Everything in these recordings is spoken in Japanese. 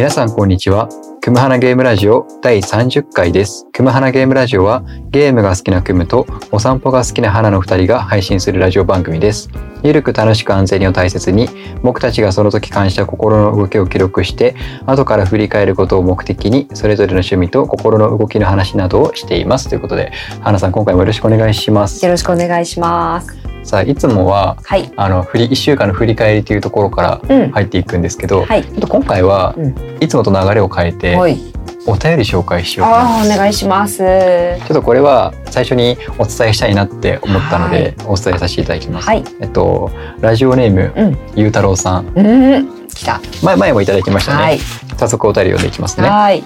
皆さんこんにちは。クムハナゲームラジオ第30回です。クムハナゲームラジオはゲームが好きなクムとお散歩が好きな花の2人が配信するラジオ番組です。ゆるく楽しく安全にを大切に僕たちがその時感じた心の動きを記録して後から振り返ることを目的にそれぞれの趣味と心の動きの話などをしていますということで花さん今回もよろしくお願いします。よろしくお願いします。さあいつもははい。あの振り1週間の振り返りというところからうん。入っていくんですけど、はい。ちょっと今回はうんいつもと流れを変えてはい。お便り紹介しようお願いします。ちょっとこれは最初にお伝えしたいなって思ったのでお伝えさせていただきます。はい。えっとラジオネーム、うんゆうたろうさんうん。来た。前前もいただきましたね。はい。早速お便り読んでいきますね。はい。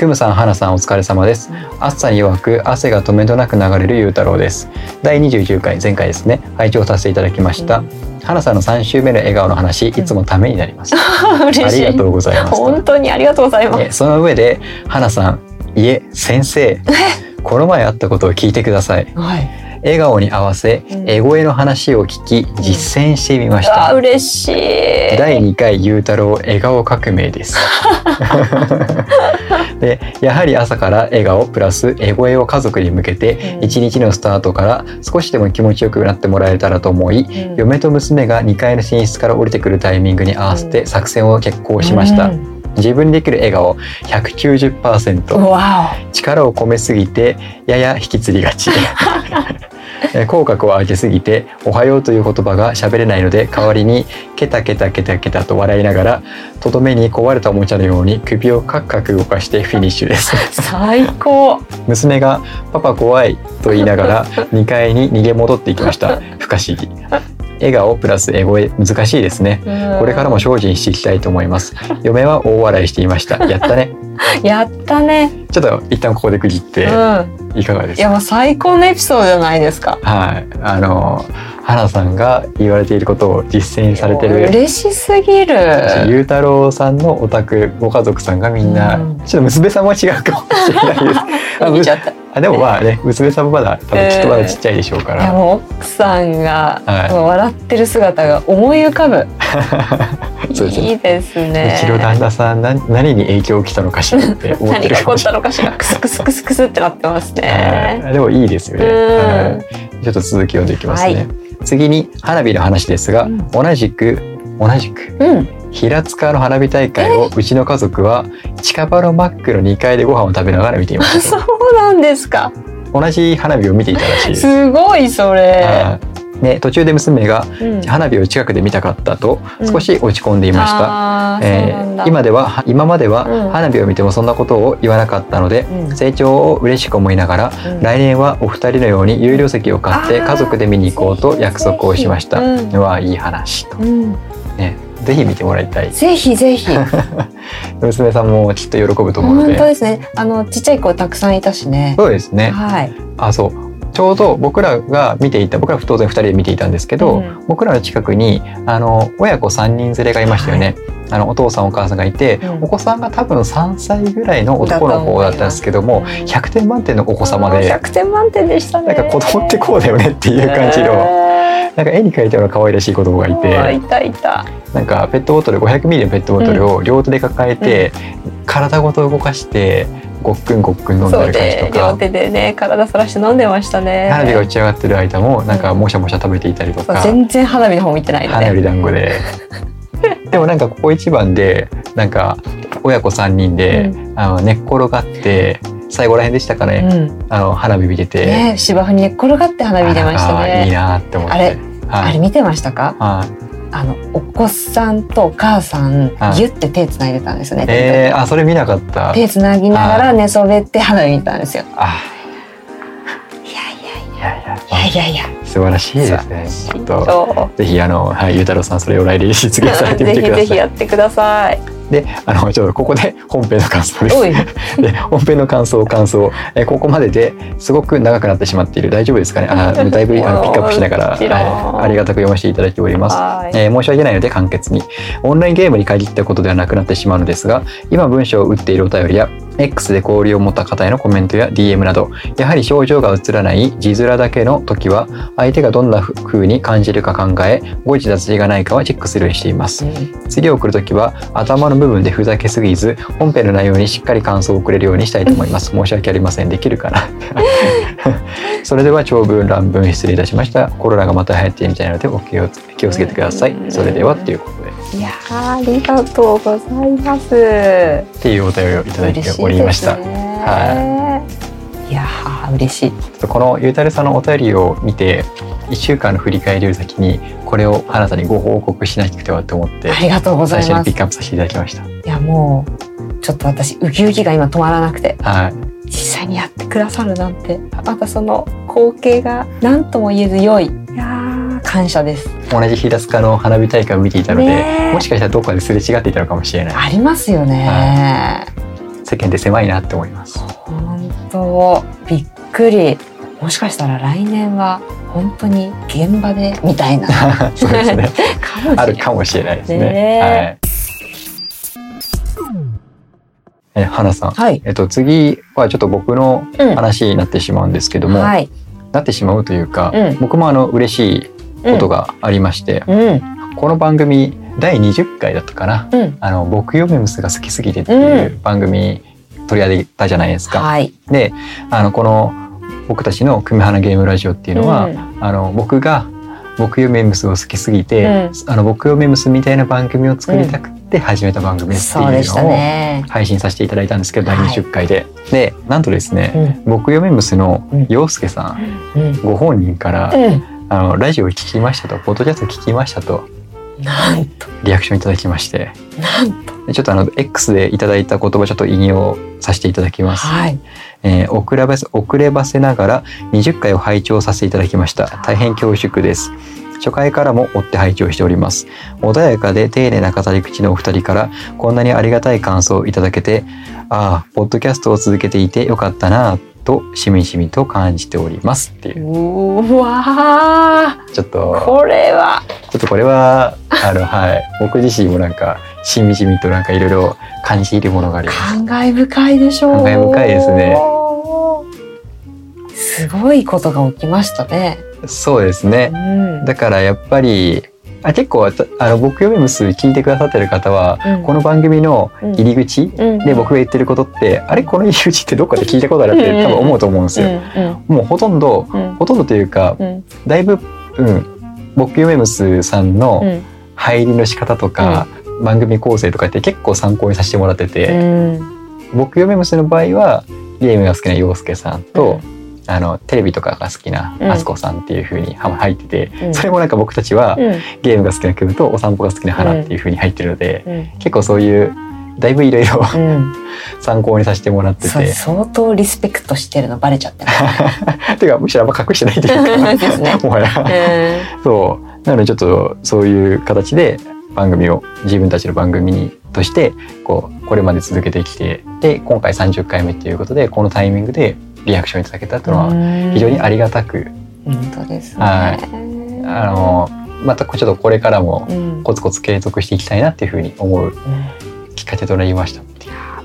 クムさん、はなさんお疲れ様です。暑さに弱く汗が止めどなく流れるゆうたろうです。第29回前回ですね拝聴させていただきました。はなさんの3週目の笑顔の話いつもためになります。嬉しい。ありがとうございます。本当にありがとうございます。えその上で花さんいえ先生この前あったことを聞いてくださいはい。笑顔に合わせうん。エゴエの話を聞き実践してみました、嬉しい。第2回ゆうたろう笑顔革命です。でやはり朝から笑顔プラスエゴエを家族に向けてうん。一日のスタートから少しでも気持ちよくなってもらえたらと思いうん。嫁と娘が2階の寝室から降りてくるタイミングに合わせて作戦を決行しました、うん自分にできる笑顔190%わ力を込めすぎてやや引きつりがち。えー口角を上げすぎて「おはよう」という言葉が喋れないので代わりにケタケタケタケタと笑いながらとどめに壊れたおもちゃのように首をカクカク動かしてフィニッシュです。お。最高。娘が「パパ怖い」と言いながら2階に逃げ戻っていきました。不可思議笑顔プラスエゴエ難しいですねこれからも精進していきたいと思います嫁は大笑いしていました やったねやったね。ちょっと一旦ここで区切ってうん。いかがです？かいやもう最高のエピソードじゃないですか。はい、あの花さんが言われていることを実践されてる嬉しすぎる。ゆうたろうさんのお宅ご家族さんがみんな、うんちょっと娘さんは違うかもしれないですあ 見ちゃった。あでもまあね娘さんもまだ多分きっとまだちっちゃいでしょうから、いやもう奥さんが、はい。笑ってる姿が思い浮かぶ。そうですね。いいですね。うちの旦那さんな何に影響をきたのかしらって思って何が起こったれのかしら。クスクスクスクスってなってますね。はい。でもいいですよね、うん。はい。ちょっと続き読んでいきますね、はい。次に花火の話ですが、うん。同じく同じく。うん。平塚の花火大会をうちの家族は近場のマックの2階でご飯を食べながら見ていました そうなんですか。同じ花火を見ていたらしいです。すごいそれ。はいね、途中で娘がうん花火を近くで見たかったとうん少し落ち込んでいました。うなんだー今では今まではうん花火を見てもそんなことを言わなかったので、うん成長を嬉しく思いながら、うん来年はお二人のように有料席を買って家族で見に行こうと約束をしました。うわいい話とうんねぜひ見てもらいたい。ぜひぜひ。娘さんもきっと喜ぶと思うの本当で。ですね。あのちっちゃい子たくさんいたしね。そうですね。はい。あそうちょうど僕らが見ていた僕ら当然2人で見ていたんですけど、うん僕らの近くにあの親子3人連れがいましたよね、あのお父さんお母さんがいて、うんお子さんが多分3歳ぐらいの男の子だったんですけどもうん100点満点のお子様で100点満点でしたね。なんか子供ってこうだよねっていう感じの、へなんか絵に描いたような可愛らしい子供がいーうわいてたいた。なんかペットボトル500ミリのペットボトルを両手で抱えて、体ごと動かしてごっくんごっくん飲んでる感じとでか両手でね体さらして飲んでましたね。花火が打ち上がってる間もなんかもしゃもしゃ食べていたりとか、全然花火の方見てないのね。花より団子で。でもなんかここ一番でなんか親子3人で、うあの寝っ転がって最後らへんでしたかね、うん。あの花火見てて、ね芝生に転がって花火出ましたあーいいね。なって思って。あれはい。あれ見てましたか？はい。あのお子さんとお母さんはい。ギュって手つないでたんですよね。えー、あそれ見なかった。手つなぎながら寝そべって花火見たんですよ。あいやいいや。いややいや。いやいや。素晴らしいですね。ちょっと。そぜひあの、はい、ゆうたろうさんそれを来年実現されうてみてください。ぜひぜひやってください。であのちょっとここで本編の感想です。で本編の感想感想、えーここまでですごく長くなってしまっている。大丈夫ですかね？あー だいぶあのピックアップしながら、はい。ありがたく読ませていただいております、はい。えー申し訳ないので簡潔に。オンラインゲームに限ったことではなくなってしまうのですが今文章を打っているお便りや X で交流を持った方へのコメントや DM などやはり表情が映らない字面だけの時は相手がどんな風に感じるか考え誤字脱字がないかはチェックするようにしています。次を送るときは頭の部分でふざけすぎず本編の内容にしっかり感想を送れるようにしたいと思います。申し訳ありません。できるかな？それでは長文乱文失礼いたしました。コロナがまた流行っているみたいなのでお気をつ気をつけてください。それではっていうことでいやーありがとうございます。っていうお便りをいただいておりました、嬉しいですねいやー嬉しい。このゆうたるさんのお便りを見て1週間の振り返りより先にこれを花さんにご報告しなくてはと思ってありがとうございます。い最初にピックアップさせていただきましたやもうちょっと私ウキウキが今止まらなくてはい実際にやってくださるなんてまたその光景が何とも言えず良い。いやー感謝です。同じ平塚の花火大会を見ていたので、もしかしたらどこかですれ違っていたのかもしれない。ありますよね。世間って狭いなって思います。本当。びっくり。もしかしたら来年は本当に現場でみたいな。そうですね。あるかもしれないですね。ねはい。え花さん。はい。えっと次はちょっと僕のうん。話になってしまうんですけども、はい。なってしまうというか、うん。僕もあの嬉しいことがありまして、うん。この番組第20回だったかなうん。あの僕ヨメムスが好きすぎてっていう番組取り上げたじゃないですか。はい。であのこの僕たちの「組花ゲームラジオ」っていうのは、うんあの僕が僕ヨメムスを好きすぎて、うんあの僕ヨメムスみたいな番組を作りたくて始めた番組っていうのをね。配信させていただいたんですけど、第はい20回で。でなんとですね、うん。僕ヨメムスのうん陽介さんうん。ご本人から、うん。あのラジオを聞きましたとポッドキャスト聞きましたとなんと。リアクションいただきましてなんと。でちょっとあの X でいただいた言葉ちょっと引用させていただきます。はい。えー遅ればせ遅ればせながら20回を拝聴させていただきました大変恐縮です初回からも追って拝聴しております穏やかで丁寧な語り口のお二人からこんなにありがたい感想をいただけてああポッドキャストを続けていてよかったなぁとしみじみと感じておりますっていううわちょっー。とこれは。ちょっとこれはあのはい僕自身もなんかしみじみとなんかいろいろ感じているものがあります感慨深いでしょう。感慨深いですね。すごいことが起きましたね。そうですねうん。だからやっぱりあ結構あの僕ヨメムス聞いてくださってる方は、うん。この番組の入り口うん。で僕が言ってることって、あれ？この入り口ってどっかで聞いたことあるっうん。て多分思うと思うんですよ。うん。もうほとんどうん。ほとんどというかうん。だいぶ、うん、僕ヨメムスさんうのん。入りの仕方とか、番組構成とかって結構参考にさせてもらってて、うん。僕ヨメムスの場合はゲームが好きな陽介さんと、あのテレビとかが好きなうん。あすこさんっていう風には入ってて、うん。それもなんか僕たちは、うん。ゲームが好きなクムとお散歩が好きな花っていう風に入ってるので、うん。結構そういうだいぶいろいろうん。参考にさせてもらってて。相当リスペクトしてるのバレちゃって。ていうかむしろあんま隠してないというか もはや。うん。そう。なのでちょっとそういう形で番組を自分たちの番組にとしてこうこれまで続けてきてで今回30回目っていうことでこのタイミングでリアクションいただけたというのは非常にありがたく、本当ですね。はあのまたちょっとこれからもうん。コツコツ継続していきたいなっていうふうに思ううん。きっかけとなりました。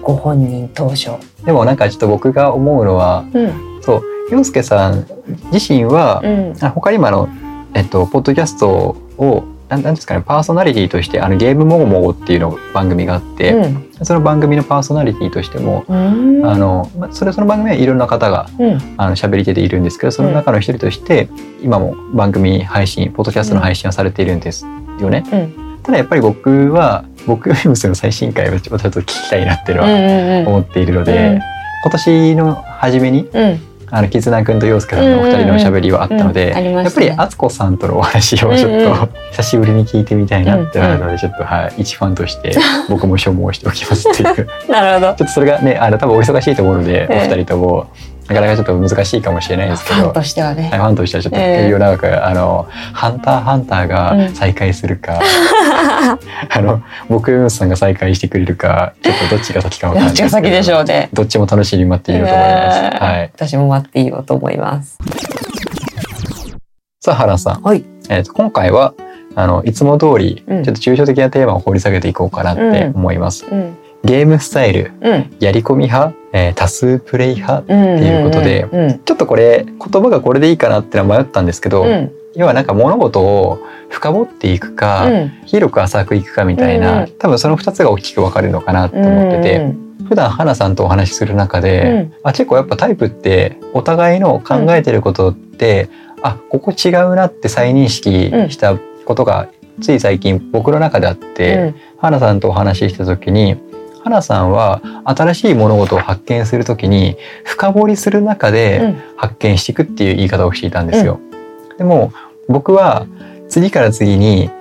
ご本人登場。でもなんかちょっと僕が思うのはうん。そう洋介さん自身は、うん。あ他にもあのえっとポッドキャストをなんなんですかねパーソナリティとしてあのゲームもごもごっていうの番組があって、うんその番組のパーソナリティとしても、うん。あのまそれその番組はいろんな方がうん。あの喋り手でいるんですけどその中の一人として、今も番組配信ポッドキャストの配信をされているんですよね。うん。ただやっぱり僕は僕よりもその最新回をちょっと聞きたいなっていうのはうん。思っているので、うん。今年の初めにうんあの絆くんと陽介さんのお二人のおしゃべりはあったので、やっぱり敦子さんとのお話をちょっと、久しぶりに聞いてみたいなってなるので、ちょっとはい一ファンとして僕も所望しておきますっていう。ちょっなるほど。とそれがねあの多分お忙しいと思うので、ええ。お二人ともなかなかちょっと難しいかもしれないですけどファン。としてはねはい、。ファンとしてはちょっとええよ長く、あの「ハンターハンター」が再開するか、あの僕ユンさんが再開してくれるかちょっとどっちが先かわかんどないっちが先でしょうね。どっちも楽しみに待っていると思います。えーはい。私も待っていようと思います。さあ原さん、はい。えー、と今回はあのいつも通りちうんょっと抽象的なテーマを掘り下げていこうかなって思います。うん。ゲームスタイルうん。やり込み派、えー多数プレイ派うんっていうことでうんちょっとこれ言葉がこれでいいかなってのは迷ったんですけど、うん。要はなんか物事を深掘っていくか、うん。広く浅くいくかみたいな、うん。多分その2つが大きく分かれるのかなと思ってて、普段花さんとお話しする中で、うん。あ結構やっぱタイプってお互いの考えてることって、あここ違うなって再認識したことがつい最近僕の中であって、花さんとお話しした時に花さんは新しい物事を発見する時に深掘りする中で、うん。発見していくっていう言い方をしていたんですよ。でも僕は次から次に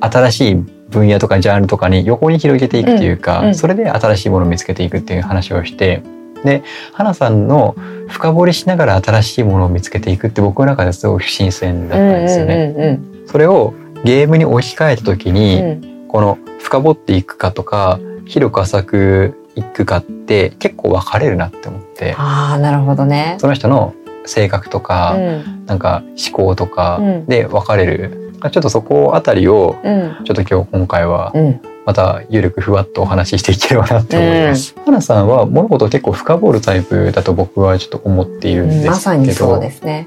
新しい分野とかジャンルとかに横に広げていくっていうか、うん。うん。それで新しいものを見つけていくっていう話をしてで花さんの深掘りしながら新しいものを見つけていくって僕の中ですごい不新鮮だったんですよね。うんうんそれをゲームに置き換えた時に、うんうん。この深掘っていくかとか広く浅くいくかって結構分かれるなって思って。ああなるほどね。その人の性格とか、うん。なんか思考とかうん。で分かれる、ちょっとそこあたりをうん。ちょっと今日今回はうん。またゆるくふわっとお話ししていければなって思います。花さんは物事を結構深掘るタイプだと僕はちょっと思っているんですけど、まさにそうですね。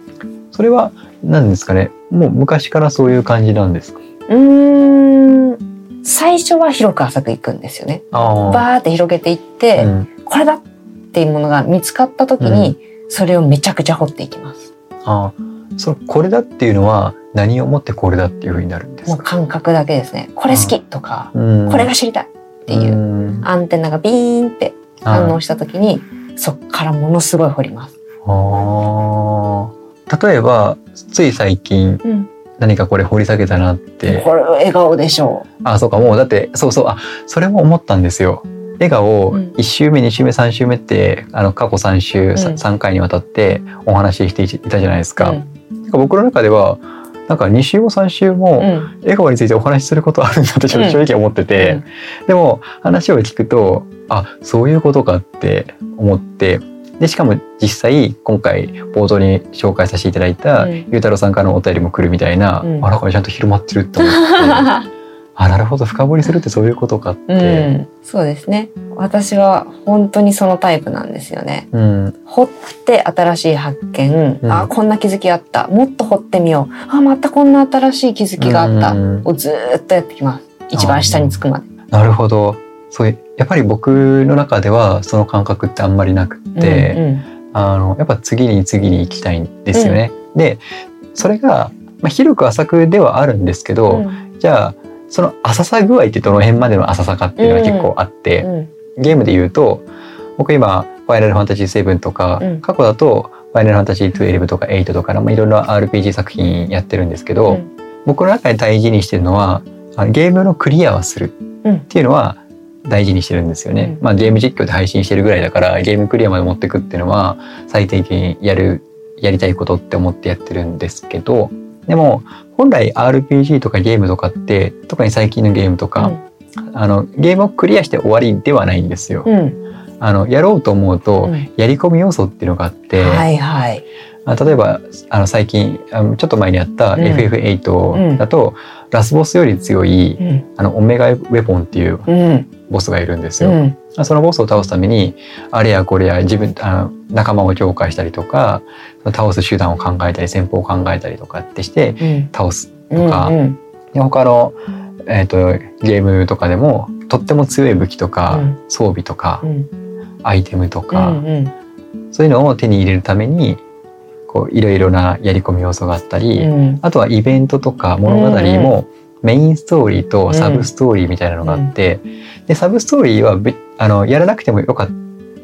それは何ですかね？もう昔からそういう感じなんですか？うーん最初は広く浅くいくんですよね。あバーって広げていっあ、て、うん。これだっていうものが見つかった時に、それをめちゃくちゃ掘っていきます。あー。そのこれだっていうのは何をもってこれだっていうふうになるんですもうか感覚だけですね。これ好きとか、うん。これが知りたいっていう、うん。アンテナがビーンって反応した時に、そっからものすごい掘ります。あー。例えばつい最近うん、何かこれ掘り下げたなって。これ笑顔でしょあそうかもうだってそうそうあそれも思ったんですよ。笑顔うん。1週目2週目3週目ってあの過去3週、さうん。3回にわたってお話ししていたじゃないですう。か,、うん。僕の中ではなんか2週も3週もうん。笑顔についてお話しすることあるんだってちょっと正直思ってて、でも話を聞くとあそういうことかって思ってでしかも実際今回冒頭に紹介させていただいた、うん。ゆうたろうさんからのお便りも来るみたいな、うん。あらこれちゃんと広まってるって思って あなるほど深掘りするってそういうことかって、うん、そうですね。私は本当にそのタイプなんですよね。うん。掘って新しい発見、うん。あこんな気づきあった。もっと掘ってみよう。あまたこんな新しい気づきがあった、うん。をずーっとやってきます。一番下につくまで。なるほどそういうやっぱり僕の中ではその感覚ってあんまりなくって、うんあのやっぱ次に次に行きたいんですよね。でそれが、まあ、広く浅くではあるんですけど、うん。じゃあその浅さ具合ってどの辺までの浅さかっていうのが結構あって、うん。ゲームで言うと僕今「ファイナルファンタジー7」とか、うん。過去だと「ファイナルファンタジー12」とか「8」とか、まあ、いろいろな RPG 作品やってるんですけど、うん。僕の中で大事にしてるのはゲームのクリアはするうん。っていうのは大事にしてるんですよね。うんまあゲーム実況で配信してるぐらいだからゲームクリアまで持ってくっていうのは最低限やるやりたいことって思ってやってるんですけどでも本来 RPG とかゲームとかって特に最近のゲームとか、あのゲームをクリアして終わりではないんですよ。うんあのやろうと思うと、うんやり込み要素っていうのがあって、はいはい。あ例えばあの最近ちょっと前にやったうん。FF8 だと、ラスボスより強いうん。あのオメガウェポンっていううん。ボスがいるんですよ。うん。そのボスを倒すためにあれやこれや自分あの仲間を紹介したりとか倒す手段を考えたり戦法を考えたりとかってしてうん。倒すうんとか、うんで他の、えー、とゲームとかでもとっても強い武器とか、うん。装備とか、うん。アイテムとうか、んうん。そういうのを手に入れるためにこういろいろなやり込み要素があったり、うん。あとはイベントとか物語もメインストーリーとサブストーリーみたいなのがあって、でサブストーリーはべあのやらなくてもよかっ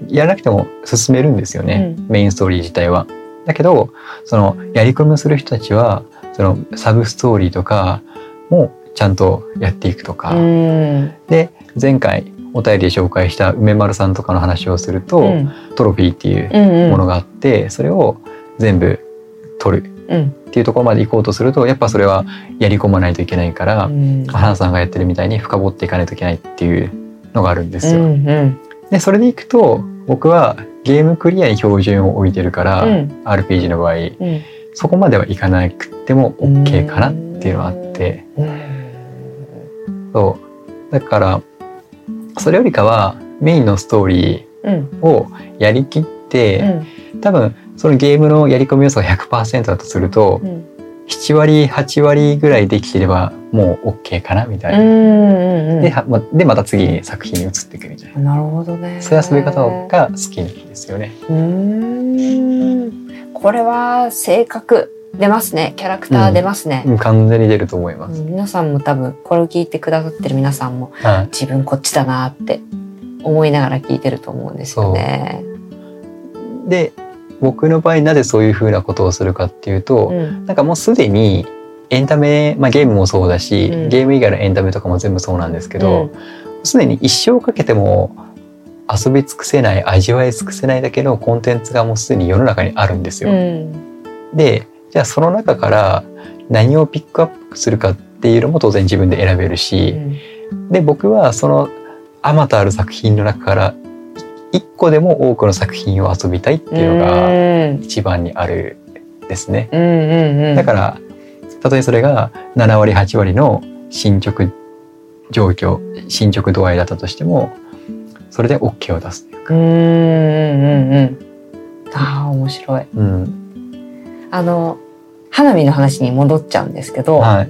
やらなくても進めるんですよね、うん。メインストーリー自体は。だけどそのやり込みをする人たちはそのサブストーリーとかもちゃんとやっていくとか、うん。で前回お便りで紹介した梅丸さんとかの話をすると、うん。トロフィーっていううん。ものがあって、それを全部取るうん。っていうところまで行こうとするとやっぱそれはやり込まないといけないから、うん。花さんがやってるみたいに深掘っていかないといけないっていうのがあるんですうよ。んうん。でそれでいくと僕はゲームクリアに標準を置いてるから、うん。RPG の場合うん。そこまではいかなくても OK かなっていうのがあって、そう。だからそれよりかはメインのストーリうん。ーをやりきって、うん。多分そのゲームのやり込み要素が100%だとすると、うん7割8割ぐらいできてればもう OK かなみたいな。うんうんではまでまた次に作品に移っていくみたいな。なるほどね。そういう遊び方が好きですよね。うーんこれは性格出ますね。キャラクター出ますね。うん完全に出ると思います。うん皆さんも多分これを聞いてくださってる皆さんもはい自分こっちだなって思いながら聞いてると思うんですよね。で僕の場合なぜそういうふうなことをするかっていうと、うん。なんかもうすでにエンタメ、まあ、ゲームもそうだし、うん。ゲーム以外のエンタメとかも全部そうなんですけどすで、に一生かけても遊び尽くせない味わい尽くせないだけのコンテンツがもうすでに世の中にあるんですうよ。ん。でじゃあその中から何をピックアップするかっていうのも当然自分で選べるうし、ん。で僕はそのあまたある作品の中から一個でも多くの作品を遊びたいっていうのがうん一番にあるですね。うんうんうんだからたとえそれが7割8割の進捗状況進捗度合いだったとしてもそれで OK を出すというか。うんうんうんうんああ面白い。うんあの花火の話に戻っちゃうんですけど、はい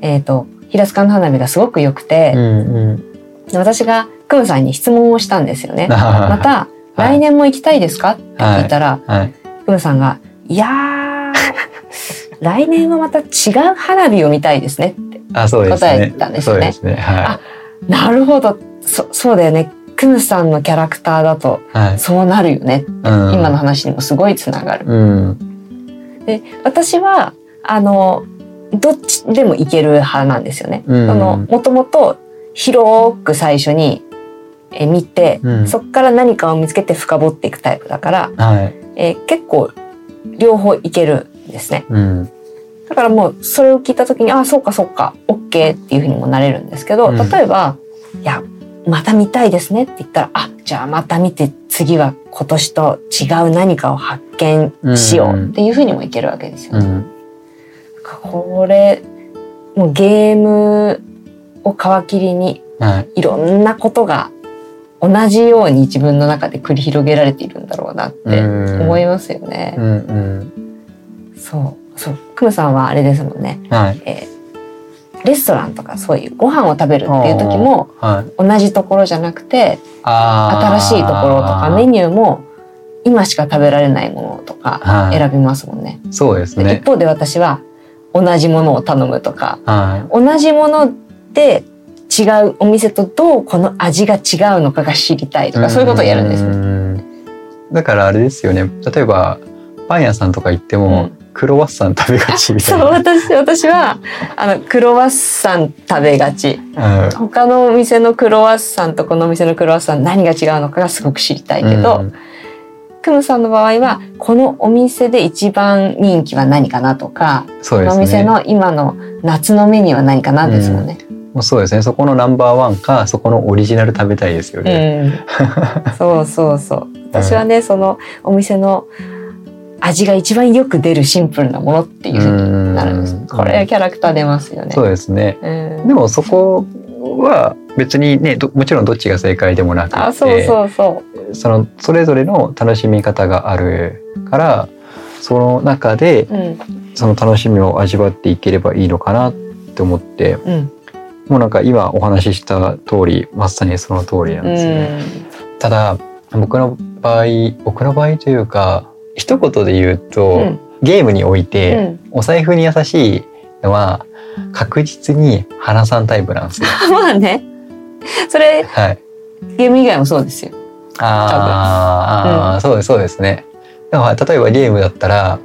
えっ、と平塚の花火がすごく良くてう、んうん、で私がクムさんに質問をしたんですよね。ま また、来年も行きたいですか？って聞いたら、はい、クムさんが「いやー 来年はまた違う花火を見たいですね」って。答えねたんですよね。そうですね。はなるほど。そそうだよね。クムさんのキャラクターだとい、はい。そうなるよね、うん、今の話にもすごいつながる。うん。で私はあのどっちでもいける派なんですよね。もともと広く最初にえ見て、うん。そこから何かを見つけて深掘っていくタイプだから、はい。えー結構両方いけるんですね。うん。だからもうそれを聞いた時にあそうかそうか OK っていうふうにもなれるんですけど、うん。例えば「いやまた見たいですね」って言ったら「あじゃあまた見て次は今年と違う何かを発見しよう」っていうふうにもいけるわけですよね。うん。これもうゲームを皮切りにはい。いろんなことが同じように自分の中で繰り広げられているんだろうなってうん。思いますよね。うんうん。そう。そう。クムさんはあれですもんね、はい。えーレストランとかそういうご飯を食べるっていう時もはい。同じところじゃなくて新しいところとかメニューも今しか食べられないものとかはい。選びますもんね。そうですでね一方で私は同じものを頼むとかは同じもので違うお店とどうこの味が違うのかが知りたいいとかそういうことをやるんです。よ。ねだからあれですよね。例えばパン屋さんとか行っても、うん。クロワッサン食べがちみたそいうな私私はあのクロワッサン食べがち。うん。他のお店のクロワッサンとこのお店のクロワッサン何が違うのかがすごく知りたいけど、うん。クムさんの場合はこのお店で一番人気は何かなとか、このおそうですね。店の今の夏のメニューは何かなですもんね。もうそうですね。そこのナンバーワンかそこのオリジナル食べたいですよね、うん、そうそうそう。私はね、そのお店の味が一番よく出るシンプルなものっていうふうになるんです、うんこれキャラクター出ますよね。そうですね。うん。でもそこは別にねどもちろんどっちが正解でもなくて。あそうそうそう。そのそれぞれの楽しみ方があるからその中でうん。その楽しみを味わっていければいいのかなって思って。うんもうなんか今お話しした通りまさにその通りなんですよね。ただ僕の場合僕の場合というか一言で言うと、うんゲームにおいて、うんお財布に優しいのは確実に花さんタイプなんですよ。まあねそれはい。ゲーム以外もそうですよ。あーあー、そうですそうですね。だから例えばゲームだったら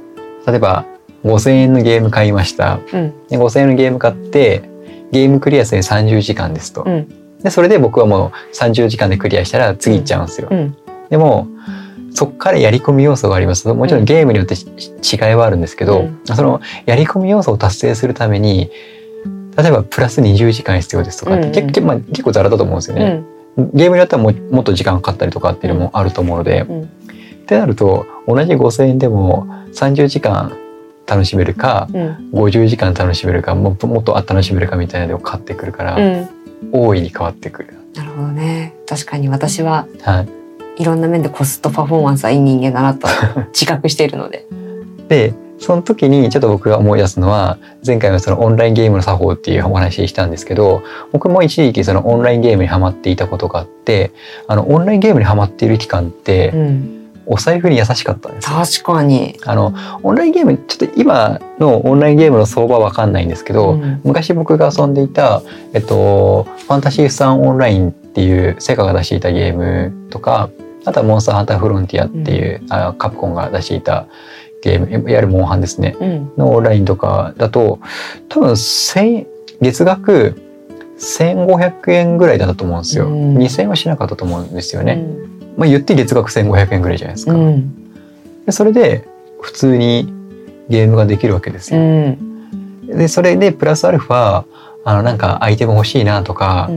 例えば5,000円のゲーム買いました。うんで5,000円のゲーム買ってゲームクリアするに30時間ですと。うん。でそれで僕はもう30時間でクリアしたら次行っちゃうんですよ。うん。でもそっからやり込み要素がありますもちろんゲームによってし違いはあるんですけど、うん。そのやり込み要素を達成するために例えばプラス20時間必要ですとかって、うんうん。結構まあ、結構ざらだと思うんですようね。ん。ゲームによってはもうもっと時間かかったりとかっていうのもあると思うので、うん。ってなると同じ5,000円でも30時間楽しめるかうん50時間楽しめるかもっともっと楽しめるかみたいなのを変わってくるから、うん大いに変わってくる。なるほどね。確かに私ははい。いろんな面でコストパフォーマンスはいい人間だなと 自覚しているので。でその時にちょっと僕が思い出すのは前回のそのオンラインゲームの作法っていうお話したんですけど僕も一時期そのオンラインゲームにハマっていたことがあってあのオンラインゲームにハマっている期間ってうん、お財布に優しかったんですよ。確かに。あのオンラインゲームちょっと今のオンラインゲームの相場はわかんないんですけど、うん。昔僕が遊んでいた、えっと、ファンタシースタンオンラインっていうセガが出していたゲームとかあとはモンスターハンターフロンティアっていう、あカプコンが出していたゲームいわゆるモンハンですね。うん。のオンラインとかだと多分1000月額1500円ぐらいだったと思うんですよ、うん。2000円はしなかったと思うんですよね、うんまあ言って月額1500円ぐらいじゃないですか、うん。でそれで普通にゲームができるわけですうよ、ん。でそれでプラスアルファあのなんかアイテム欲しいなとか、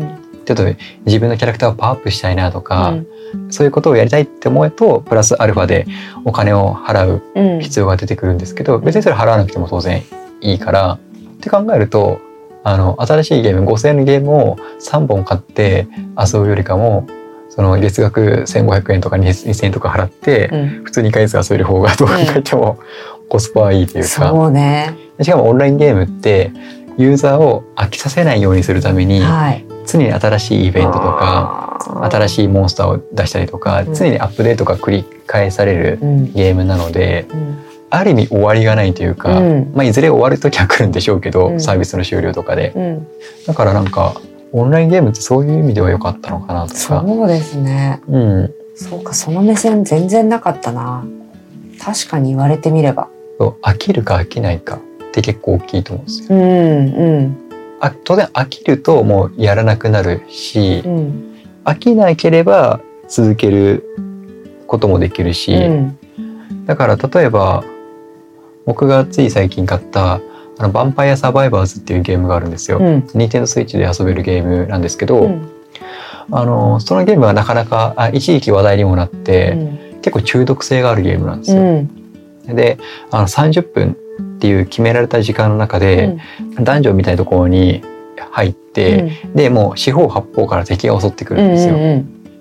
ちょっと自分のキャラクターをパワーアップしたいなとか、そういうことをやりたいって思うとプラスアルファでお金を払ううん。必要が出てくるんですけど別にそれ払わなくても当然いいからって考えるとあの新しいゲーム5,000円のゲームを3本買って遊ぶよりかもその月額1,500円とか2,000円とか払ってうん。普通に回数遊べる方がどう考えてもコスパはいいというか、そうね。しかもオンラインゲームってユーザーを飽きさせないようにするためにはい。常に新しいイベントとか新い。しいモンスターを出したりとかうん。常にアップデートが繰り返されるうん。ゲームなのでうん。ある意味終わりがないというか、うん。まあ、いずれ終わる時は来るんでしょうけど、うん。サービスの終了とかで。うん。だからなんかオンラインゲームってそういう意味では良かったのかなとかそうですね。うん、そうか、その目線全然なかったな。確かに言われてみれば。そう飽きるか飽きないかって結構大きいと思うんですよ。うんうんあ当然飽きるともうやらなくなるし、うん飽きなければ続けることもできるし、うんだから例えば僕がつい最近買ったあの「ヴァンパイアサバイバーズ」っていうゲームがあるんですよ。うん。ニンテンドスイッチで遊べるゲームなんですけど、うん。あのそのゲームはなかなかあ一時期話題にもなって、結構中毒性があるゲームなんですよ。うん。であの30分っていう決められた時間の中で、ダンジョンみたいなところに入って、でもう四方八方から敵が襲ってくるんですよ。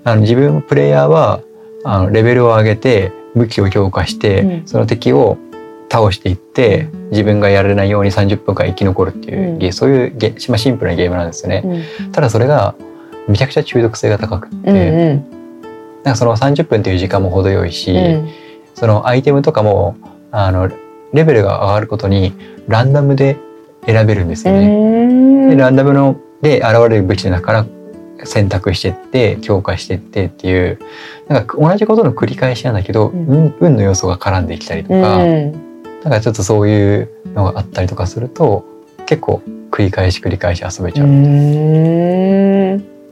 あの自分プレイヤーはあのレベルを上げて武器を強化して、うん。その敵を倒していって自分がやられないように30分間生き残るっていう、うん。そういうゲまあシンプルなゲームなんですよね。ただそれがめちゃくちゃ中毒性が高くって、なんかその30分っていう時間も程よいし、そのアイテムとかもあのレベルが上がることにランダムで選べるんですよね。でランダムので現れる武器の中から選択してって強化してってっていうなんか同じことの繰り返しなんだけど、うん。運運の要素が絡んできたりとか、なんかちょっとそういうのがあったりとかすると結構繰り返し繰り返し遊べちゃう。な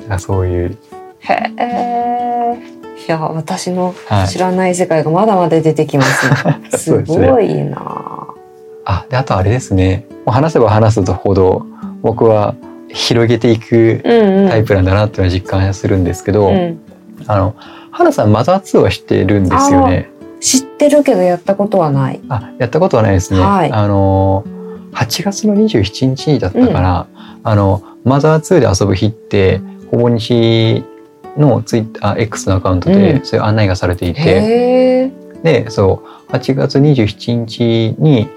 んかそういう、へえ。いや、私のはい知らない世界がまだまだ出てきますね。そすうですねごいな。あであとあれですねもう話せば話すほど僕は広げていくうんうんタイプなんだなっていうのは実感するんですけど、うんあの原さんマザー2は知ってるんですよね。知ってるけどやったことはない。あやったことはないですね。はいあの8月の27日だったかな、あのマザー2で遊ぶ日ってほぼ日のツイッター X のアカウントうんでそういう案内がされていて、へえ。でそう8月27日に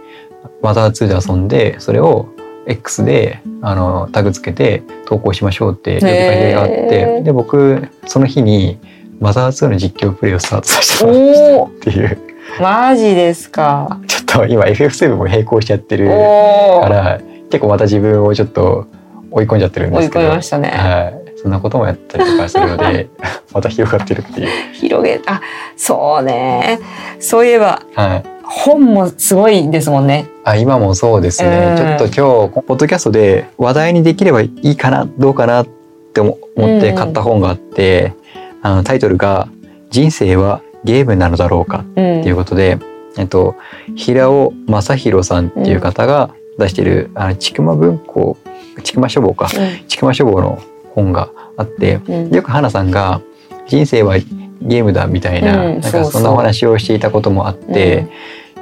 マザー2で遊んでそれを X であのタグつけて投稿しましょうって呼びかけがあってで僕その日にマザー2の実況プレイをスタートさせてもらっていうマジですか。ちょっと今 FF7 も並行しちゃってる。から結構また自分をちょっと追い込んじゃってるんで追い込すけどみましたね。はい、そんなこともやったりとかするので また広がってるっていう、広げ、あ、そうね。そういえばはい、本もすごいですもんね。あ今もそうですね、うんちょっと今日ポッドキャストで話題にできればいいかなどうかなって思思って買った本があって、あのタイトルが「人生はゲームなのだろうか」うん。っていうことで、えっと、平尾正弘さんっていう方が出してる、あのちくま文庫ちくま書房かちくま書房の本があってうん。うんよく花さんが「人生はゲームだ」みたいな,、うんなんかそんなお話をしていたこともあって、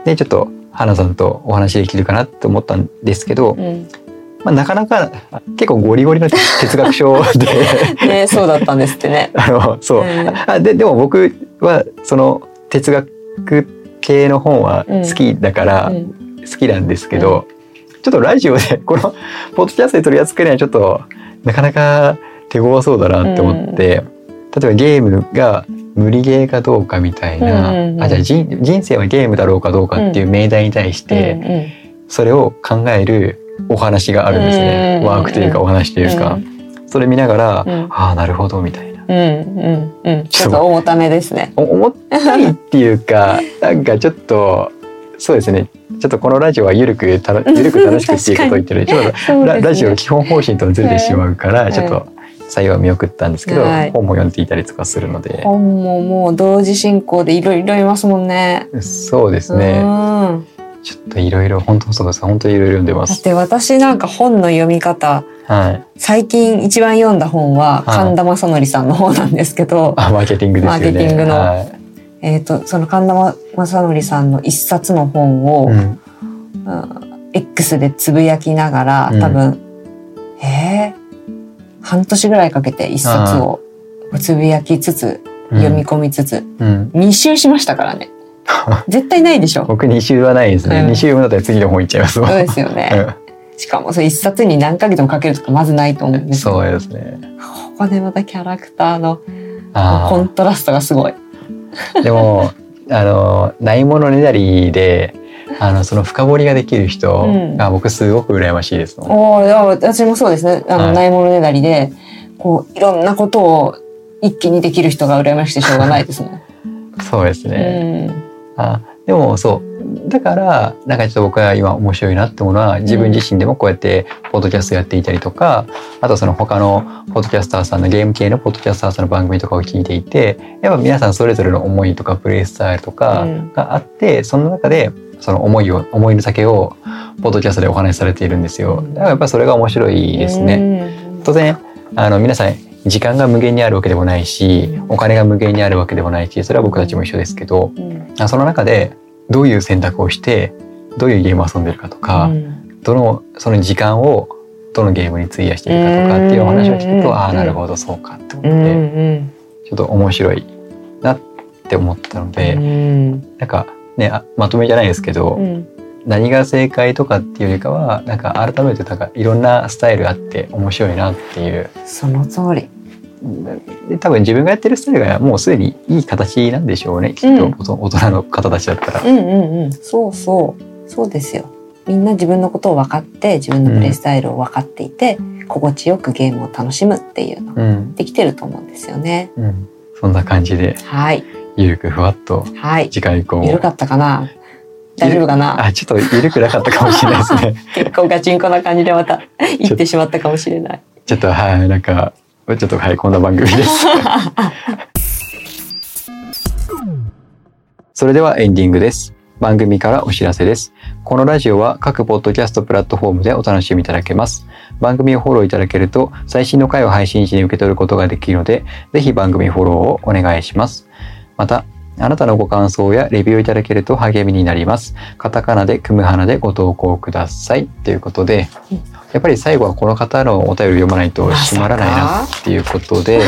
でちょっと花さんとお話できるかなって思ったんですけど、うん。まあ、なかなか結構ゴリゴリの哲学書で。ねそうだったんですってね。あのそう、うん。あででも僕はその哲学系の本は好きだからうん。好きなんですけど、ちょっとラジオでこのポッドキャストで取り扱うにはちょっとなかなか手強そうだなって思って、例えばゲームが無理ゲーかどうかみたいな、うんうんうん。あじゃあ人人生はゲームだろうかどうかっていう命題に対して、それを考えるお話があるんですね、うん。ワークというかお話というか、それ見ながら、うん。ああなるほどみたいな。うんうんうん。ちょっと重ためですね。お重たいっていうか なんかちょっとそうですね。ちょっとこのラジオはゆるくたのゆるく楽しくっていうことを言ってる。ちょっとね。ララジオの基本方針とずれてしまうから、はい。ちょっと採用は見送ったんですけど、はい。本も読んでいたりとかするので、本ももう同時進行でいろいろいますもんね。そうですうねんちょっといろいろ本当そうです本当にいろいろ読んでます。だって私なんか本の読み方はい。最近一番読んだ本ははい神田正則さんの方なんですけど、あマーケティングですよね。マーケティングのはいえっ、とその神田正則さんの一冊の本を、うんうん X でつぶやきながらうん多分、えー半年ぐらいかけて一冊をつぶやきつつ読み込みつつ、うん。二周しましたからね 絶対ないでしょ僕2週はないですね。うん2週分だったら次の本行っちゃいますもん。そうですよね、しかもそれ一冊に何ヶ月もかけるとかまずないと思うんうんですよそうですね。ここでまたキャラクターのコントラストがすごい。でもあのないものねだりであのその深掘りができる人うんが僕すごく羨ましいですもん。お私もそうですね。あの、はいないものねだりで、こう、いろんなことを一気にできる人が羨ましくてしょうがないですね。そうですうね。ん。あでもそう。だからなんかちょっと僕は今面白いなってものは自分自身でもこうやってポッドキャストやっていたりとかあとその他のポッドキャスターさんのゲーム系のポッドキャスターさんの番組とかを聞いていてやっぱ皆さんそれぞれの思いとかプレイスタイルとかうん。があって、その中でその思いを思いの丈をポッドキャストでお話しされているんですよ。だからやっぱそれが面白いですね。ね当然あの皆さん時間が無限にあるわけでもないしお金が無限にあるわけでもないしそれは僕たちも一緒ですけどうん。あその中でどういう選択をしてどういうゲームを遊んでるかとか、うん。どのその時間をどのゲームに費やしているかとかっていうお話を聞くうん。とああなるほどそうかって思うんって、うん。ちょっと面白いなって思ったので、うん。なんかねあまとめじゃないですけど、うん。何が正解とかっていうよりかはなんか改めてなんかいろんなスタイルあって面白いなっていう。その通り。で多分自分がやってるスタイルがもうすでにいい形なんでしょうねきっと、大人の方たちだったら。うんうんうん。そうそう。そうですよ。みんな自分のことを分かって、自分のプレイスタイルを分かっていて、心地よくゲームを楽しむっていうのがうんできてると思うんですよね。うん、そんな感じではい。ゆるくふわっとはい。次回以降も緩かったかな？大丈夫かな？あちょっとゆるくなかったかもしれないですね 結構ガチンコな感じでまた行ってしまったかもしれない。ちょっとはいなんかちょっとはいこんな番組です。それではエンディングです。番組からお知らせです。このラジオは各ポッドキャストプラットフォームでお楽しみいただけます。番組をフォローいただけると最新の回を配信時に受け取ることができるのでぜひ番組フォローをお願いします。またあなたのご感想やレビューいただけると励みになりますカタカナでクムハナでご投稿くださいということでうんやっぱり最後はこの方のお便りを読まないと閉まらないなっていうことで、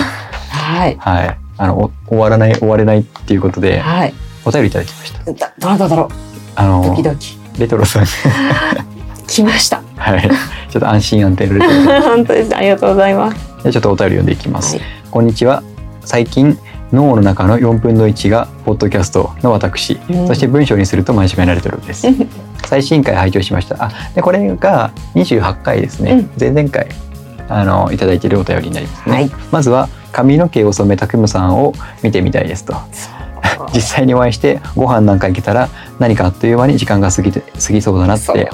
はい。はい、あのお終わらない終われないっていうことではい。お便りいただきました。だどなただろあのうドキドキ。レトロさん、来ました。はい、ちょっと安心安定のレトロ 本当です。ありがとうございます。でちょっとお便り読んでいきます。はいこんにちは。最近脳の中の4分の1がポッドキャストの私、うんそして文章にすると真面目なレトロです。最新回拝聴しました。あ、でこれが28回ですね。うん前々回あのいただいているお便りになりますね。はい。まずは髪の毛を染めたクムさんを見てみたいですと。実際にお会いしてご飯なんか行けたら何かあっという間に時間が過ぎて過ぎそうだなってね。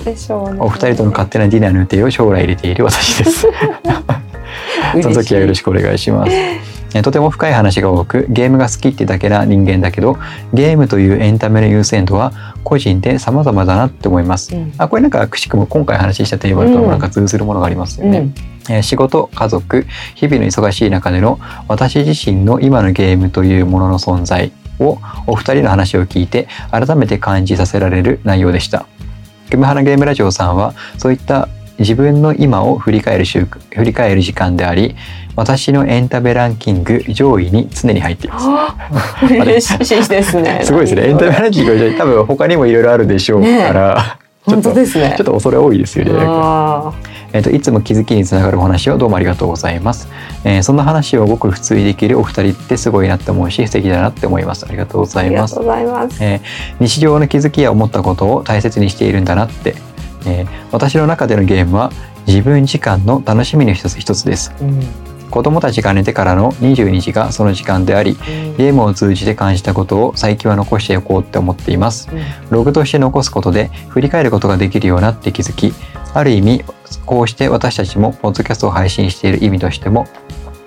お二人との勝手なディナーの予定を将来入れている私です。その時はよろしくお願いします。えとても深い話が多くゲームが好きってだけな人間だけどゲームというエンタメの優先度は個人で様々だなって思います。うんあこれなんかくしくも今回話したテーマともなんか通ずるものがありますよね。うんえー仕事家族日々の忙しい中での私自身の今のゲームというものの存在をお二人の話を聞いて改めて感じさせられる内容でした。クムハナゲームラジオさんはそういった自分の今を振り返る習振り返る時間であり私のエンタメランキング上位に常に入っています。嬉しいですね。すごいですね。エンタメランキングは多分他にもいろいろあるでしょうから、ちょ本っと当ですね。ちょっ。と恐れ多いですよね。あえっといつも気づきにつながるお話をどうもありがとうございます、えーそんな話をごく普通にできるお二人ってすごいなって思うし素敵だなって思います。ありがとうごーざいます。日常の気づきや思ったことを大切にしているんだなって、えー私の中でのゲームは自分時間の楽しみの一つ一つです。うん。子供たちが寝てからの22時がその時間でありゲームを通じて感じたことを最近は残しておこうって思っています。ログとして残すことで振り返ることができるようになって気づきある意味こうして私たちもポッドキャストを配信している意味としても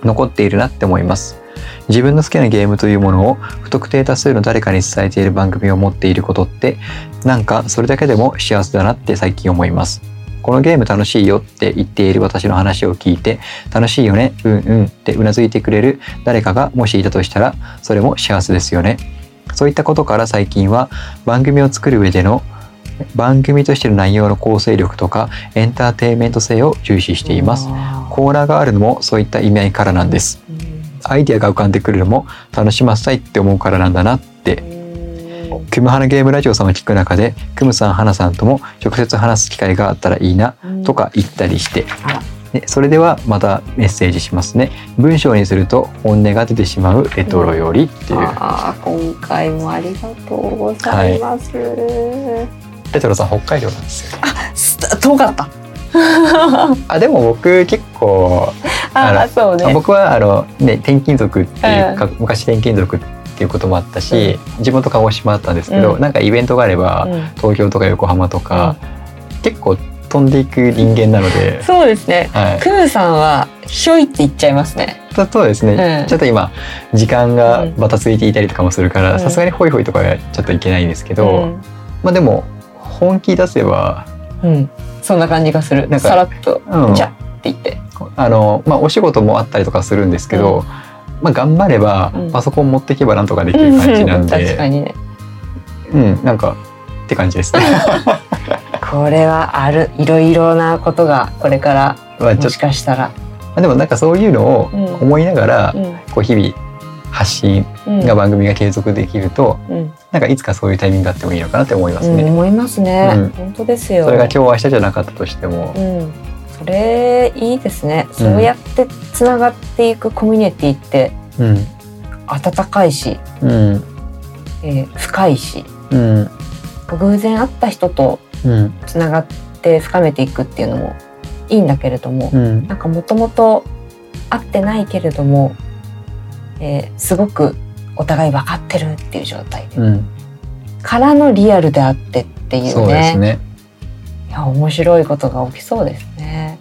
残っているなって思います自分の好きなゲームというものを不特定多数の誰かに伝えている番組を持っていることってなんかそれだけでも幸せだなって最近思います。このゲーム楽しいよって言っている私の話を聞いて楽しいよねうんうんってうなずいてくれる誰かがもしいたとしたらそれも幸せですよね。そういったことから最近は番組を作る上での番組としての内容の構成力とかエンターテインメント性を重視しています。あコーナーがあるのもそういった意味合いからなんですアイデアが浮かんでくるのも楽しませたいって思うからなんだなって。うんクムハナゲームラジオさんを聞く中でクムさん、ハナさんとも直接話す機会があったらいいなとか言ったりして。でそれではまたメッセージしますね。文章にすると本音が出てしまうレトロよりっていう、あー今回もありがとうございます。レトロさん北海道なんですよ。す 遠かった。あでも僕結構あそうね。僕はあの、ね、転勤族っていうか、昔転勤族っていうこともあったし、地元鹿児島だったんですけど、うん。なんかイベントがあれば、うん。東京とか横浜とか、結構飛んでいく人間なので、そうですね。はい、クーさんはひょいって言っちゃいますね。とそうですね、うん。ちょっと今時間がバタついていたりとかもするかうん。らさすがにホイホイとかはちょっといけないんですけど、うん。まあでも本気出せば、うん、そんな感じがする。なんかさらっと、うん。じゃって言って。あの、まあ、お仕事もあったりとかするんですけど、うんまあ、頑張ればうんパソコン持っていけばなんとかできる感じなんで、確かにね。うん、なんかって感じですね。これはあるいろいろなことがこれからもしかしたら。とでもなんかそういうのをうん思いながら、うんこう日々発信うんが番組が継続できると、うんなんかいつかそういうタイミングがあってもいいのかなって思いますね。うん思いますね。うん本当ですよ。それが今日明日じゃなかったとしても、うん、それいいですね。そうやってつながっていくコミュニティってうん、温かいし、うん、えー深いし、うん、偶然会った人とうん、つながって深めていくっていうのもいいんだけれども、うん、なんかもともと会ってないけれども、えーすごくお互い分かってるっていう状態で、うん、からのリアルであってっていうそうですね。ね。いや面白いことが起きそうですね。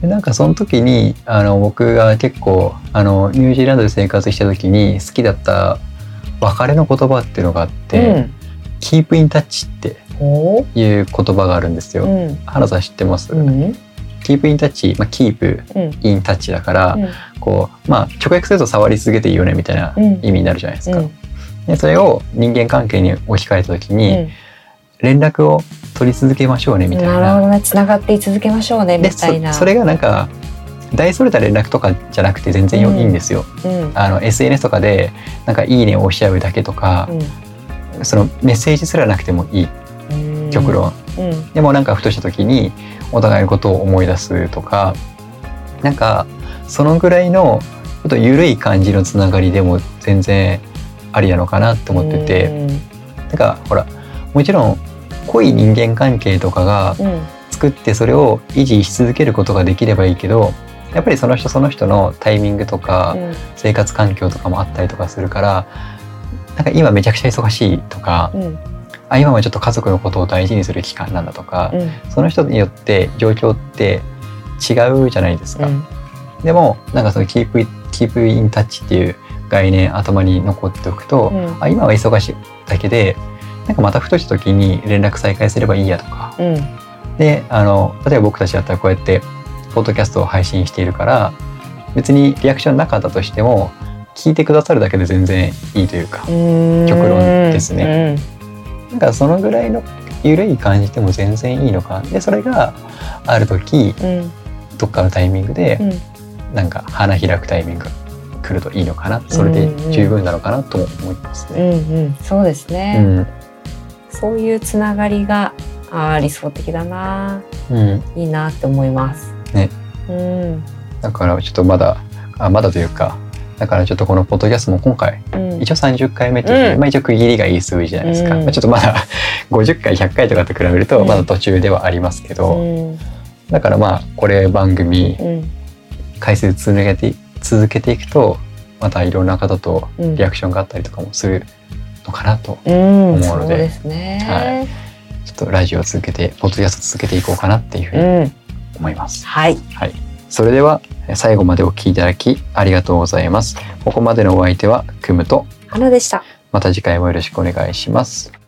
でなんかその時にあの僕が結構あのニュージーランドで生活した時に好きだった別れの言葉っていうのがあって、Keep in touch ってうん。おーいう言葉があるんですよ。うん。原さん知ってます、うん。うん。Keep in touch、まあ、Keep うん。in touch だから、こうまあ直訳すると触り続けていいよねみたいなうん。意味になるじゃないですか。うん。でそれを人間関係に置き換えた時に、うん連絡を取り続けましょうねみたいな。なるほどね。つながって続けましょうねみでたいな。そそれがなんか大それた連絡とかじゃなくて全然ようんいいんですよ。うん。あの SNS とかでなんか「いいね」を押し合うだけとか、そのメッセージすらなくてもいいうん。極論、うん。でもなんかふとした時にお互いのことを思い出すとかなんかそのぐらいのちょっと緩い感じのつながりでも全然ありなのかなって思ってて、うん。なんかほらもちろん濃い人間関係とかがうん。作ってそれを維持し続けることができればいいけどやっぱりその人その人のタイミングとかうん生活環境とかもあったりとかするからなんか今めちゃくちゃ忙しいとかうん。あ今はちょっと家族のことを大事にする期間なんだとかうん。その人によって状況って違うじゃないですか。うん。でもなんかそのキープキープインタッチっていう概念頭に残っておくと、うんあ今は忙しいだけでなんかまたふとした時に連絡再開すればいいやとか。うん。であの例えば僕たちだったらこうやってポッドキャストを配信しているから別にリアクションなかったとしても聞いてくださるだけで全然いいというかうん。極論ですね。なんかそのぐらいのゆるい感じでも全然いいのか。でそれがある時うん。どっかのタイミングでうん。なんか花開くタイミングが来るといいのかな。それで十分なのかなとも思いますうね。んうん。そうですね、うんそういうつながりがあー理想的だな。うん、いいなって思います。ね。うん。だからちょっとまだあまだというかだからちょっとこのポッドキャストも今回うん。一応30回目という、うん。まあ、一応区切りがいい数字じゃないですか、うん。まあ、ちょっとまだ50回100回とかと比べるとうん。まだ途中ではありますけど、うん。だからまあこれ番組うん。回数続けて続けていくとまたいろんな方とうん。リアクションがあったりとかもするのかなと、うん、思うのでそうですね。ちょっとラジオを続けてポッドキャスト続けていこうかなっていうふうにうん、思います。はい、はい。それではえ最後までお聞きいただきありがとうございます。ここまでのお相手はクムと花でした。また次回もよろしくお願いします。